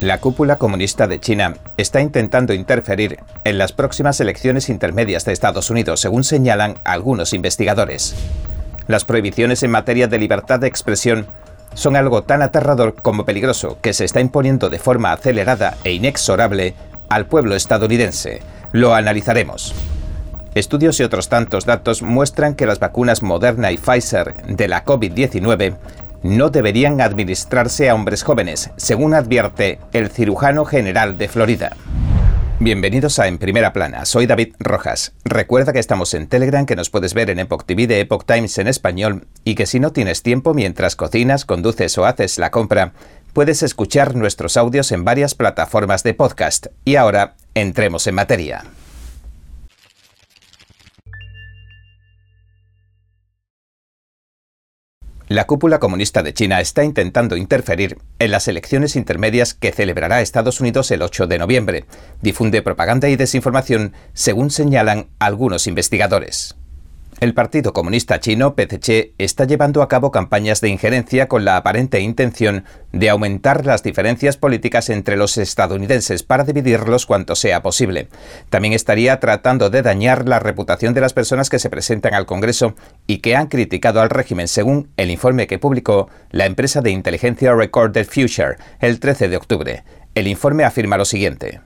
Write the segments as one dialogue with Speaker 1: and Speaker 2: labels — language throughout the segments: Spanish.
Speaker 1: La cúpula comunista de China está intentando interferir en las próximas elecciones intermedias de Estados Unidos, según señalan algunos investigadores. Las prohibiciones en materia de libertad de expresión son algo tan aterrador como peligroso que se está imponiendo de forma acelerada e inexorable al pueblo estadounidense. Lo analizaremos. Estudios y otros tantos datos muestran que las vacunas Moderna y Pfizer de la COVID-19 no deberían administrarse a hombres jóvenes, según advierte el cirujano general de Florida. Bienvenidos a En Primera Plana, soy David Rojas. Recuerda que estamos en Telegram, que nos puedes ver en Epoch TV de Epoch Times en español y que si no tienes tiempo mientras cocinas, conduces o haces la compra, puedes escuchar nuestros audios en varias plataformas de podcast. Y ahora, entremos en materia. La cúpula comunista de China está intentando interferir en las elecciones intermedias que celebrará Estados Unidos el 8 de noviembre. Difunde propaganda y desinformación, según señalan algunos investigadores. El Partido Comunista Chino, PCC, está llevando a cabo campañas de injerencia con la aparente intención de aumentar las diferencias políticas entre los estadounidenses para dividirlos cuanto sea posible. También estaría tratando de dañar la reputación de las personas que se presentan al Congreso y que han criticado al régimen, según el informe que publicó la empresa de inteligencia Recorded Future el 13 de octubre. El informe afirma lo siguiente.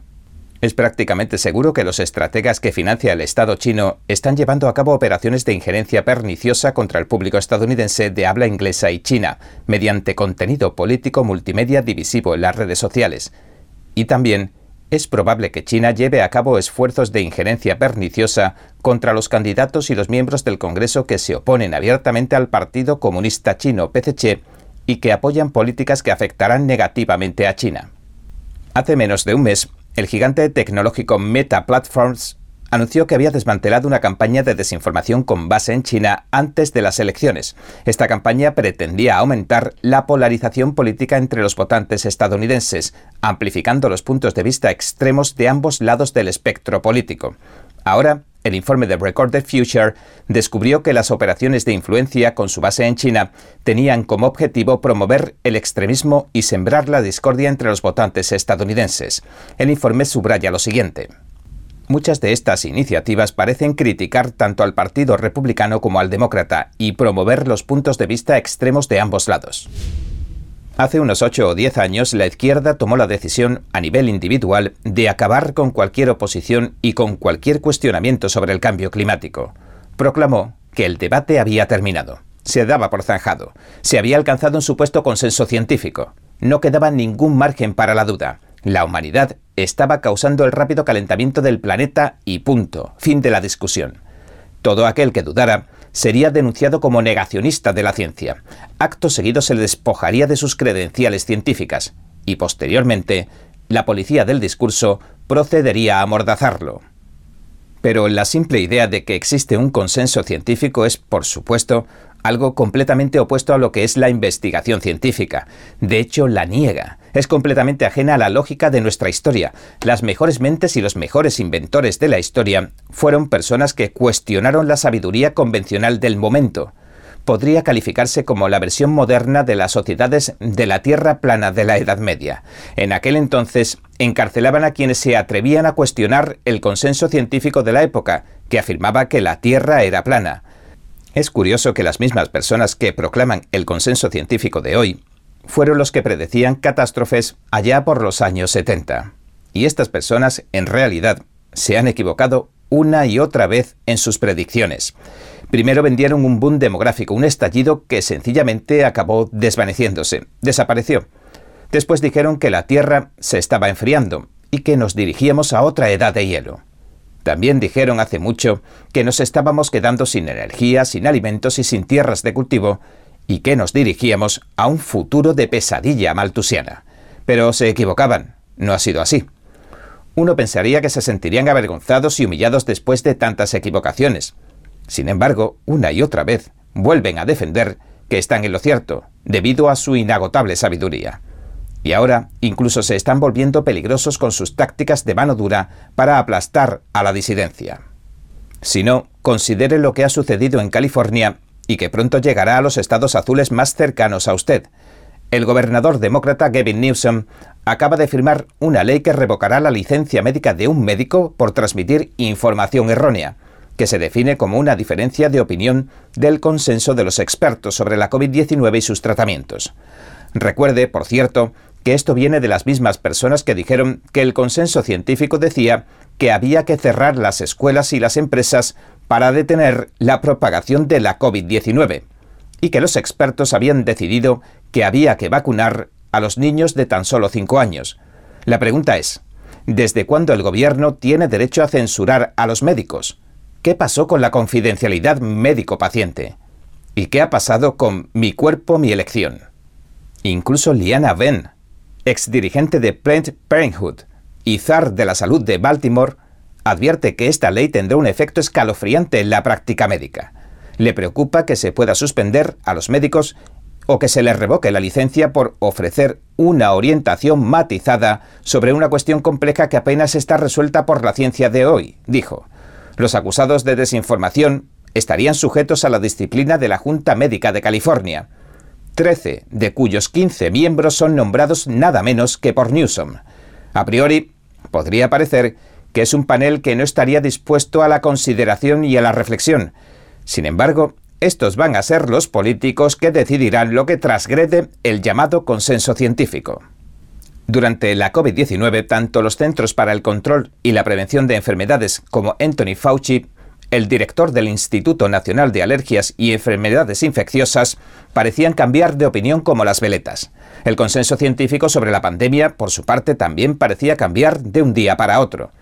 Speaker 1: Es prácticamente seguro que los estrategas que financia el Estado chino están llevando a cabo operaciones de injerencia perniciosa contra el público estadounidense de habla inglesa y china, mediante contenido político multimedia divisivo en las redes sociales. Y también es probable que China lleve a cabo esfuerzos de injerencia perniciosa contra los candidatos y los miembros del Congreso que se oponen abiertamente al Partido Comunista Chino PCC y que apoyan políticas que afectarán negativamente a China. Hace menos de un mes, el gigante tecnológico Meta Platforms anunció que había desmantelado una campaña de desinformación con base en China antes de las elecciones. Esta campaña pretendía aumentar la polarización política entre los votantes estadounidenses, amplificando los puntos de vista extremos de ambos lados del espectro político. Ahora, el informe de Recorded Future descubrió que las operaciones de influencia con su base en China tenían como objetivo promover el extremismo y sembrar la discordia entre los votantes estadounidenses. El informe subraya lo siguiente. Muchas de estas iniciativas parecen criticar tanto al Partido Republicano como al Demócrata y promover los puntos de vista extremos de ambos lados. Hace unos 8 o 10 años la izquierda tomó la decisión a nivel individual de acabar con cualquier oposición y con cualquier cuestionamiento sobre el cambio climático. Proclamó que el debate había terminado. Se daba por zanjado. Se había alcanzado un supuesto consenso científico. No quedaba ningún margen para la duda. La humanidad estaba causando el rápido calentamiento del planeta y punto. Fin de la discusión. Todo aquel que dudara sería denunciado como negacionista de la ciencia. Acto seguido se le despojaría de sus credenciales científicas y posteriormente la policía del discurso procedería a amordazarlo. Pero la simple idea de que existe un consenso científico es, por supuesto, algo completamente opuesto a lo que es la investigación científica. De hecho, la niega. Es completamente ajena a la lógica de nuestra historia. Las mejores mentes y los mejores inventores de la historia fueron personas que cuestionaron la sabiduría convencional del momento. Podría calificarse como la versión moderna de las sociedades de la Tierra plana de la Edad Media. En aquel entonces encarcelaban a quienes se atrevían a cuestionar el consenso científico de la época, que afirmaba que la Tierra era plana. Es curioso que las mismas personas que proclaman el consenso científico de hoy fueron los que predecían catástrofes allá por los años 70. Y estas personas, en realidad, se han equivocado una y otra vez en sus predicciones. Primero vendieron un boom demográfico, un estallido que sencillamente acabó desvaneciéndose, desapareció. Después dijeron que la Tierra se estaba enfriando y que nos dirigíamos a otra edad de hielo. También dijeron hace mucho que nos estábamos quedando sin energía, sin alimentos y sin tierras de cultivo, y que nos dirigíamos a un futuro de pesadilla maltusiana. Pero se equivocaban, no ha sido así. Uno pensaría que se sentirían avergonzados y humillados después de tantas equivocaciones. Sin embargo, una y otra vez vuelven a defender que están en lo cierto, debido a su inagotable sabiduría. Y ahora incluso se están volviendo peligrosos con sus tácticas de mano dura para aplastar a la disidencia. Si no, considere lo que ha sucedido en California y que pronto llegará a los estados azules más cercanos a usted. El gobernador demócrata Gavin Newsom acaba de firmar una ley que revocará la licencia médica de un médico por transmitir información errónea, que se define como una diferencia de opinión del consenso de los expertos sobre la COVID-19 y sus tratamientos. Recuerde, por cierto, que esto viene de las mismas personas que dijeron que el consenso científico decía que había que cerrar las escuelas y las empresas para detener la propagación de la COVID-19 y que los expertos habían decidido que había que vacunar a los niños de tan solo 5 años. La pregunta es, ¿desde cuándo el gobierno tiene derecho a censurar a los médicos? ¿Qué pasó con la confidencialidad médico-paciente? ¿Y qué ha pasado con mi cuerpo, mi elección? Incluso Liana Venn, exdirigente de Planned Parenthood y zar de la salud de Baltimore, advierte que esta ley tendrá un efecto escalofriante en la práctica médica. Le preocupa que se pueda suspender a los médicos o que se les revoque la licencia por ofrecer una orientación matizada sobre una cuestión compleja que apenas está resuelta por la ciencia de hoy, dijo. Los acusados de desinformación estarían sujetos a la disciplina de la Junta Médica de California, 13 de cuyos 15 miembros son nombrados nada menos que por Newsom. A priori, podría parecer que es un panel que no estaría dispuesto a la consideración y a la reflexión. Sin embargo, estos van a ser los políticos que decidirán lo que trasgrede el llamado consenso científico. Durante la COVID-19, tanto los Centros para el Control y la Prevención de Enfermedades como Anthony Fauci el director del Instituto Nacional de Alergias y Enfermedades Infecciosas parecían cambiar de opinión como las veletas. El consenso científico sobre la pandemia, por su parte, también parecía cambiar de un día para otro.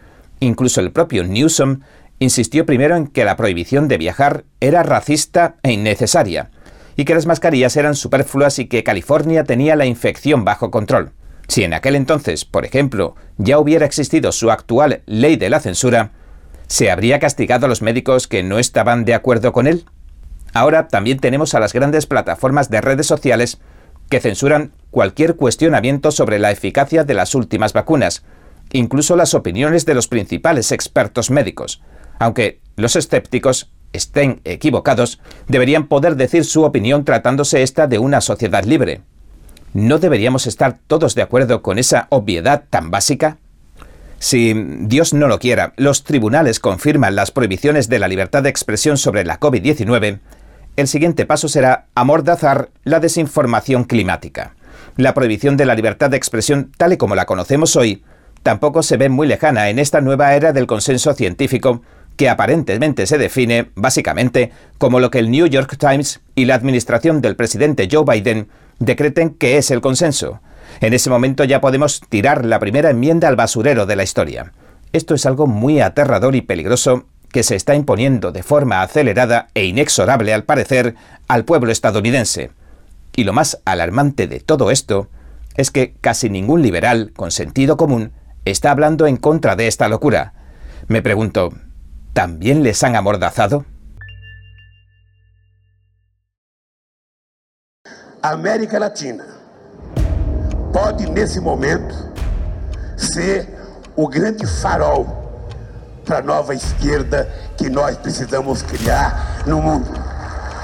Speaker 1: Incluso el propio Newsom insistió primero en que la prohibición de viajar era racista e innecesaria, y que las mascarillas eran superfluas y que California tenía la infección bajo control. Si en aquel entonces, por ejemplo, ya hubiera existido su actual ley de la censura, ¿Se habría castigado a los médicos que no estaban de acuerdo con él? Ahora también tenemos a las grandes plataformas de redes sociales que censuran cualquier cuestionamiento sobre la eficacia de las últimas vacunas, incluso las opiniones de los principales expertos médicos. Aunque los escépticos estén equivocados, deberían poder decir su opinión tratándose esta de una sociedad libre. ¿No deberíamos estar todos de acuerdo con esa obviedad tan básica? Si Dios no lo quiera, los tribunales confirman las prohibiciones de la libertad de expresión sobre la COVID-19, el siguiente paso será amordazar la desinformación climática. La prohibición de la libertad de expresión, tal y como la conocemos hoy, tampoco se ve muy lejana en esta nueva era del consenso científico que aparentemente se define, básicamente, como lo que el New York Times y la administración del presidente Joe Biden decreten que es el consenso, en ese momento ya podemos tirar la primera enmienda al basurero de la historia. Esto es algo muy aterrador y peligroso que se está imponiendo de forma acelerada e inexorable, al parecer, al pueblo estadounidense. Y lo más alarmante de todo esto es que casi ningún liberal con sentido común está hablando en contra de esta locura. Me pregunto, ¿también les han amordazado?
Speaker 2: América Latina pode, nesse momento, ser o grande farol para a nova esquerda que nós precisamos criar no mundo.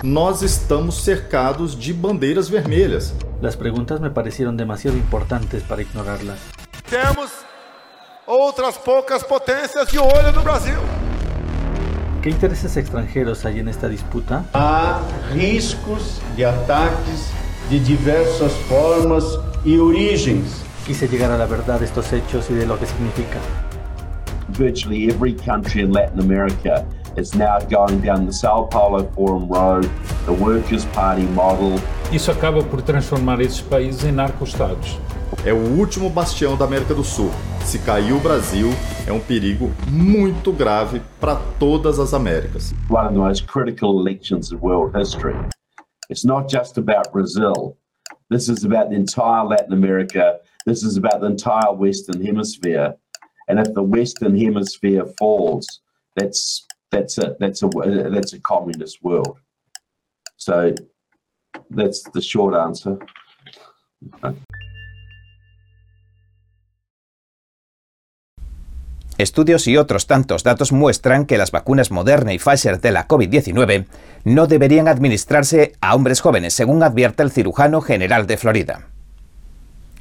Speaker 3: Nós estamos cercados de bandeiras vermelhas.
Speaker 4: Las preguntas me parecieron demasiado importantes para ignorarlas.
Speaker 5: Temos outras poucas potências de olho no Brasil.
Speaker 4: ¿Qué intereses extranjeros hay en esta disputa?
Speaker 6: Há riscos de ataques de diversas formas y origens.
Speaker 4: Quise llegar a la verdad de estos hechos y de lo que significa.
Speaker 7: Virtually every country in Latin America is now going down the Sao Paulo Forum Road, the Workers' Party model.
Speaker 8: Isso acaba por transformar esses países em narco-estados.
Speaker 3: É o último bastião da América do Sul. Se cair o Brasil, é um perigo muito grave para todas as Américas.
Speaker 7: One of the most critical elections in world history. It's not just about Brazil. This is about the entire Latin America. This is about the entire Western Hemisphere. And if the Western Hemisphere falls, that's that's a that's a that's a communist world. So that's the short answer.
Speaker 1: Estudios y otros tantos datos muestran que las vacunas Moderna y Pfizer de la COVID-19 no deberían administrarse a hombres jóvenes, según advierte el cirujano general de Florida.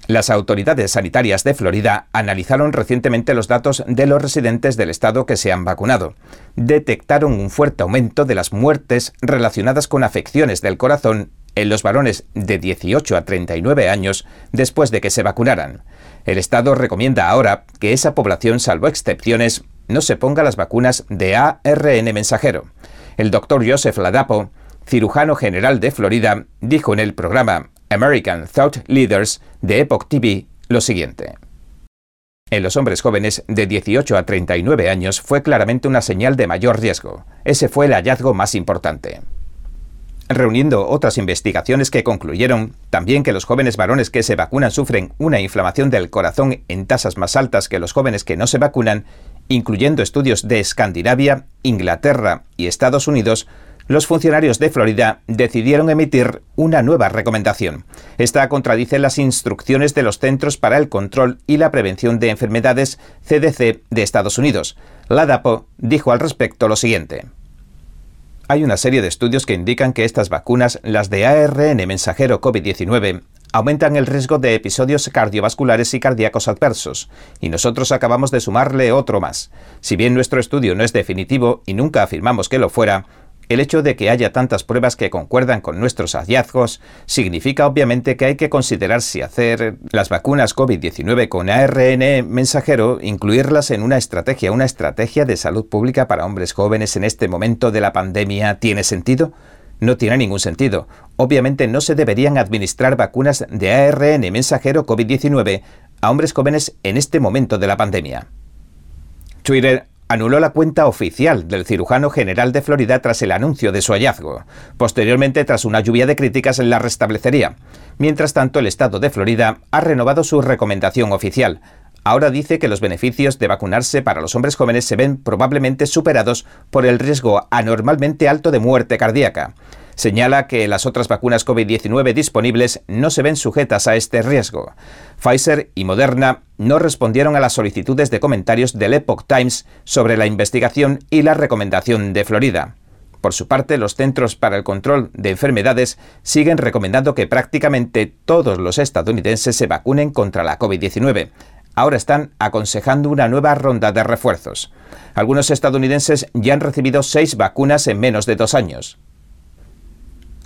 Speaker 1: Las autoridades sanitarias de Florida analizaron recientemente los datos de los residentes del estado que se han vacunado. Detectaron un fuerte aumento de las muertes relacionadas con afecciones del corazón en los varones de 18 a 39 años después de que se vacunaran. El Estado recomienda ahora que esa población, salvo excepciones, no se ponga las vacunas de ARN mensajero. El doctor Joseph Ladapo, cirujano general de Florida, dijo en el programa American Thought Leaders de Epoch TV lo siguiente. En los hombres jóvenes de 18 a 39 años fue claramente una señal de mayor riesgo. Ese fue el hallazgo más importante reuniendo otras investigaciones que concluyeron también que los jóvenes varones que se vacunan sufren una inflamación del corazón en tasas más altas que los jóvenes que no se vacunan, incluyendo estudios de Escandinavia, Inglaterra y Estados Unidos, los funcionarios de Florida decidieron emitir una nueva recomendación. Esta contradice las instrucciones de los Centros para el Control y la Prevención de Enfermedades CDC de Estados Unidos. La DAPO dijo al respecto lo siguiente. Hay una serie de estudios que indican que estas vacunas, las de ARN mensajero COVID-19, aumentan el riesgo de episodios cardiovasculares y cardíacos adversos, y nosotros acabamos de sumarle otro más. Si bien nuestro estudio no es definitivo y nunca afirmamos que lo fuera, el hecho de que haya tantas pruebas que concuerdan con nuestros hallazgos significa obviamente que hay que considerar si hacer las vacunas COVID-19 con ARN mensajero, incluirlas en una estrategia, una estrategia de salud pública para hombres jóvenes en este momento de la pandemia, ¿tiene sentido? No tiene ningún sentido. Obviamente no se deberían administrar vacunas de ARN mensajero COVID-19 a hombres jóvenes en este momento de la pandemia. Twitter anuló la cuenta oficial del cirujano general de Florida tras el anuncio de su hallazgo. Posteriormente, tras una lluvia de críticas, la restablecería. Mientras tanto, el estado de Florida ha renovado su recomendación oficial. Ahora dice que los beneficios de vacunarse para los hombres jóvenes se ven probablemente superados por el riesgo anormalmente alto de muerte cardíaca señala que las otras vacunas COVID-19 disponibles no se ven sujetas a este riesgo. Pfizer y Moderna no respondieron a las solicitudes de comentarios del Epoch Times sobre la investigación y la recomendación de Florida. Por su parte, los Centros para el Control de Enfermedades siguen recomendando que prácticamente todos los estadounidenses se vacunen contra la COVID-19. Ahora están aconsejando una nueva ronda de refuerzos. Algunos estadounidenses ya han recibido seis vacunas en menos de dos años.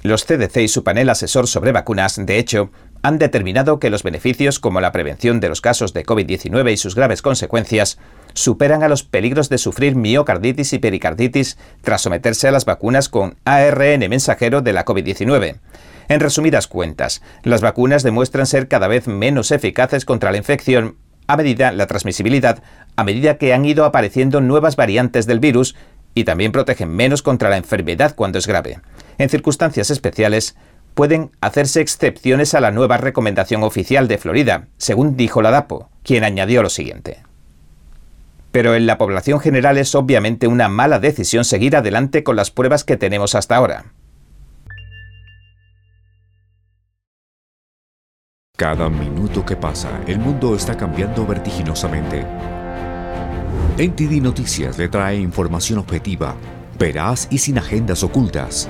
Speaker 1: Los CDC y su panel asesor sobre vacunas, de hecho, han determinado que los beneficios como la prevención de los casos de COVID-19 y sus graves consecuencias superan a los peligros de sufrir miocarditis y pericarditis tras someterse a las vacunas con ARN mensajero de la COVID-19. En resumidas cuentas, las vacunas demuestran ser cada vez menos eficaces contra la infección a medida la transmisibilidad a medida que han ido apareciendo nuevas variantes del virus y también protegen menos contra la enfermedad cuando es grave. En circunstancias especiales, pueden hacerse excepciones a la nueva recomendación oficial de Florida, según dijo la DAPO, quien añadió lo siguiente. Pero en la población general es obviamente una mala decisión seguir adelante con las pruebas que tenemos hasta ahora.
Speaker 9: Cada minuto que pasa, el mundo está cambiando vertiginosamente. NTD Noticias le trae información objetiva, veraz y sin agendas ocultas.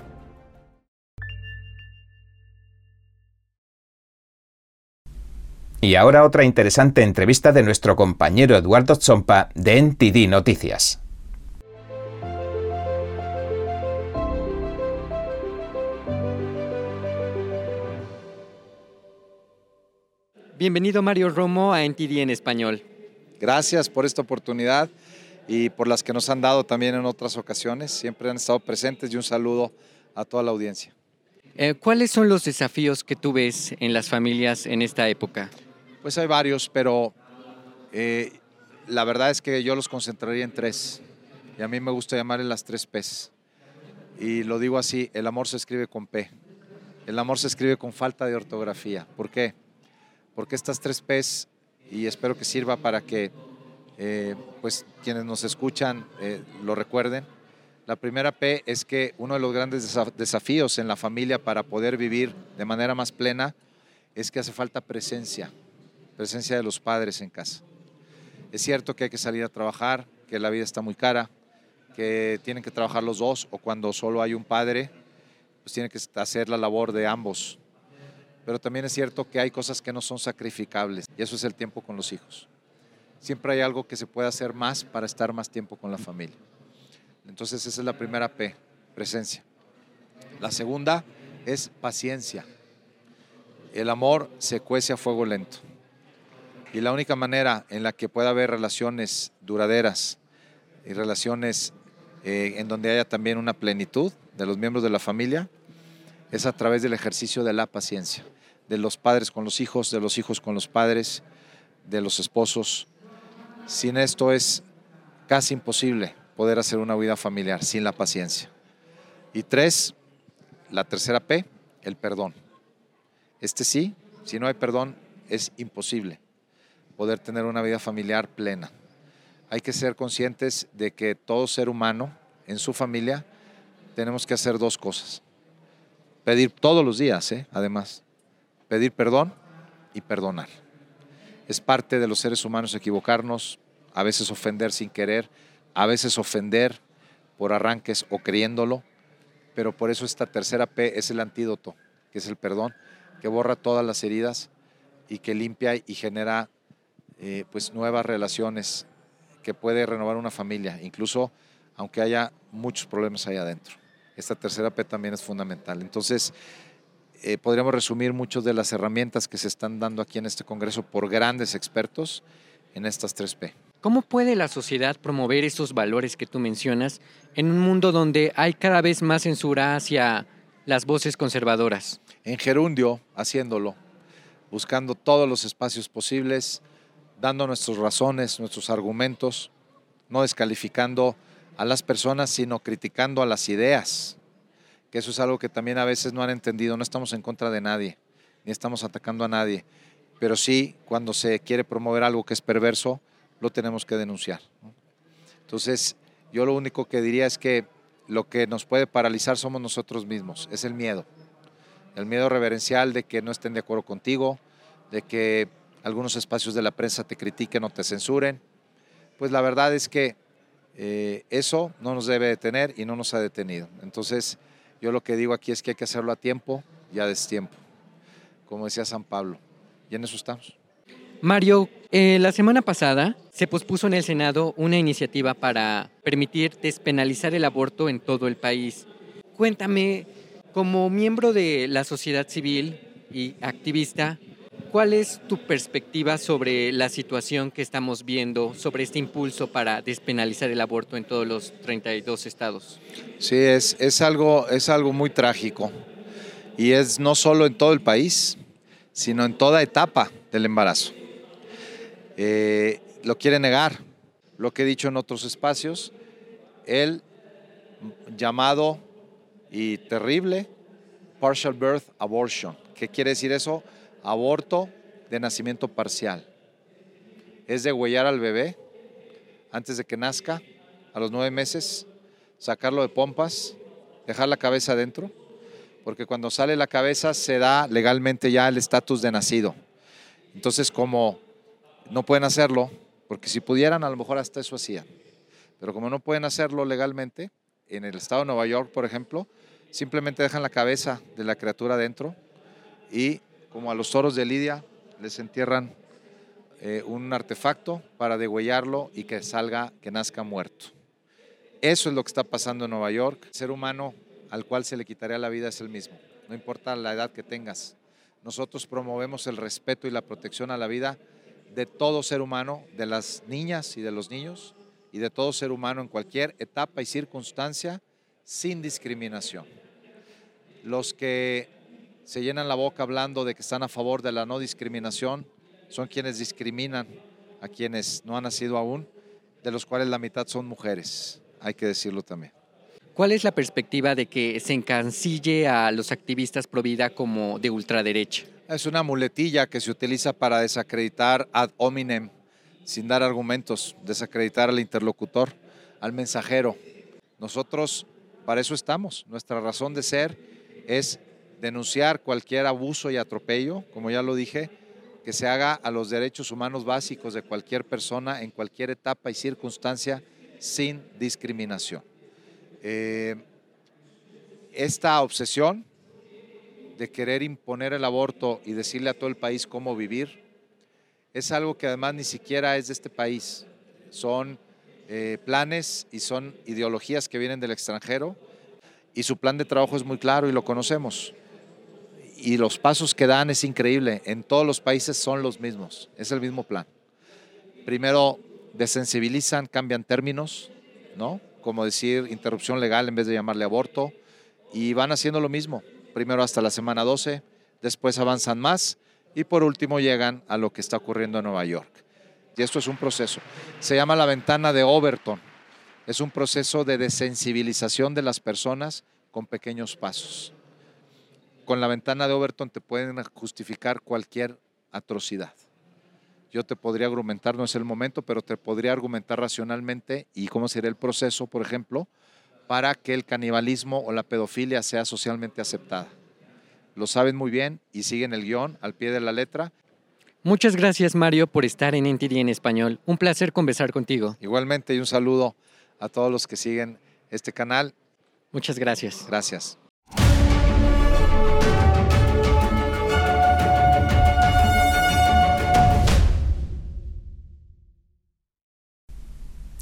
Speaker 1: Y ahora otra interesante entrevista de nuestro compañero Eduardo Zompa de NTD Noticias.
Speaker 10: Bienvenido Mario Romo a NTD en español.
Speaker 11: Gracias por esta oportunidad y por las que nos han dado también en otras ocasiones. Siempre han estado presentes y un saludo a toda la audiencia.
Speaker 10: Eh, ¿Cuáles son los desafíos que tú ves en las familias en esta época?
Speaker 11: Pues hay varios, pero eh, la verdad es que yo los concentraría en tres. Y a mí me gusta llamarle las tres P's. Y lo digo así, el amor se escribe con P. El amor se escribe con falta de ortografía. ¿Por qué? Porque estas tres P's, y espero que sirva para que eh, pues, quienes nos escuchan eh, lo recuerden, La primera P es que uno de los grandes desafíos en la familia para poder vivir de manera más plena es que hace falta presencia, presencia de los padres en casa. Es cierto que hay que salir a trabajar, que la vida está muy cara, que tienen que trabajar los dos o cuando solo hay un padre, pues tiene que hacer la labor de ambos. Pero también es cierto que hay cosas que no son sacrificables y eso es el tiempo con los hijos. Siempre hay algo que se puede hacer más para estar más tiempo con la familia. Entonces esa es la primera P, presencia. La segunda es paciencia. El amor se cuece a fuego lento. Y la única manera en la que pueda haber relaciones duraderas y relaciones eh, en donde haya también una plenitud de los miembros de la familia es a través del ejercicio de la paciencia, de los padres con los hijos, de los hijos con los padres, de los esposos. Sin esto es casi imposible poder hacer una vida familiar, sin la paciencia. Y tres, la tercera P, el perdón. Este sí, si no hay perdón, es imposible poder tener una vida familiar plena. Hay que ser conscientes de que todo ser humano en su familia tenemos que hacer dos cosas. Pedir todos los días, ¿eh? además. Pedir perdón y perdonar. Es parte de los seres humanos equivocarnos, a veces ofender sin querer, a veces ofender por arranques o creyéndolo, pero por eso esta tercera P es el antídoto, que es el perdón, que borra todas las heridas y que limpia y genera eh, pues nuevas relaciones que puede renovar una familia, incluso aunque haya muchos problemas ahí adentro. Esta tercera P también es fundamental. Entonces, eh, podríamos resumir muchas de las herramientas que se están dando aquí en este Congreso por grandes expertos en estas tres P.
Speaker 10: ¿Cómo puede la sociedad promover esos valores que tú mencionas en un mundo donde hay cada vez más censura hacia las voces conservadoras?
Speaker 11: En gerundio, haciéndolo, buscando todos los espacios posibles, dando nuestras razones, nuestros argumentos, no descalificando a las personas, sino criticando a las ideas, que eso es algo que también a veces no han entendido, no estamos en contra de nadie, ni estamos atacando a nadie, pero sí cuando se quiere promover algo que es perverso, lo tenemos que denunciar. Entonces, yo lo único que diría es que lo que nos puede paralizar somos nosotros mismos, es el miedo. El miedo reverencial de que no estén de acuerdo contigo, de que algunos espacios de la prensa te critiquen o te censuren. Pues la verdad es que eh, eso no nos debe detener y no nos ha detenido. Entonces, yo lo que digo aquí es que hay que hacerlo a tiempo y a destiempo, como decía San Pablo. Y en eso estamos.
Speaker 10: Mario, eh, la semana pasada se pospuso en el Senado una iniciativa para permitir despenalizar el aborto en todo el país. Cuéntame, como miembro de la sociedad civil y activista, ¿cuál es tu perspectiva sobre la situación que estamos viendo, sobre este impulso para despenalizar el aborto en todos los 32 estados?
Speaker 11: Sí, es, es, algo, es algo muy trágico y es no solo en todo el país, sino en toda etapa del embarazo. Eh, lo quiere negar. Lo que he dicho en otros espacios, el llamado y terrible partial birth abortion. ¿Qué quiere decir eso? Aborto de nacimiento parcial. Es degüellar al bebé antes de que nazca, a los nueve meses, sacarlo de pompas, dejar la cabeza adentro, porque cuando sale la cabeza se da legalmente ya el estatus de nacido. Entonces, como no pueden hacerlo, porque si pudieran, a lo mejor hasta eso hacían. Pero como no pueden hacerlo legalmente, en el estado de Nueva York, por ejemplo, simplemente dejan la cabeza de la criatura dentro y, como a los toros de Lidia, les entierran eh, un artefacto para degüellarlo y que salga, que nazca muerto. Eso es lo que está pasando en Nueva York. El ser humano al cual se le quitaría la vida es el mismo, no importa la edad que tengas. Nosotros promovemos el respeto y la protección a la vida de todo ser humano, de las niñas y de los niños, y de todo ser humano en cualquier etapa y circunstancia, sin discriminación. Los que se llenan la boca hablando de que están a favor de la no discriminación son quienes discriminan a quienes no han nacido aún, de los cuales la mitad son mujeres, hay que decirlo también.
Speaker 10: ¿Cuál es la perspectiva de que se encancille a los activistas pro vida como de ultraderecha?
Speaker 11: Es una muletilla que se utiliza para desacreditar ad hominem, sin dar argumentos, desacreditar al interlocutor, al mensajero. Nosotros para eso estamos. Nuestra razón de ser es denunciar cualquier abuso y atropello, como ya lo dije, que se haga a los derechos humanos básicos de cualquier persona en cualquier etapa y circunstancia sin discriminación. Eh, esta obsesión de querer imponer el aborto y decirle a todo el país cómo vivir es algo que además ni siquiera es de este país. Son eh, planes y son ideologías que vienen del extranjero y su plan de trabajo es muy claro y lo conocemos. Y los pasos que dan es increíble. En todos los países son los mismos. Es el mismo plan. Primero desensibilizan, cambian términos, ¿no? Como decir interrupción legal en vez de llamarle aborto. Y van haciendo lo mismo. Primero hasta la semana 12, después avanzan más y por último llegan a lo que está ocurriendo en Nueva York. Y esto es un proceso. Se llama la ventana de Overton. Es un proceso de desensibilización de las personas con pequeños pasos. Con la ventana de Overton te pueden justificar cualquier atrocidad. Yo te podría argumentar, no es el momento, pero te podría argumentar racionalmente y cómo sería el proceso, por ejemplo, para que el canibalismo o la pedofilia sea socialmente aceptada. Lo saben muy bien y siguen el guion al pie de la letra.
Speaker 10: Muchas gracias Mario por estar en NTD en español. Un placer conversar contigo.
Speaker 11: Igualmente y un saludo a todos los que siguen este canal.
Speaker 10: Muchas gracias.
Speaker 11: Gracias.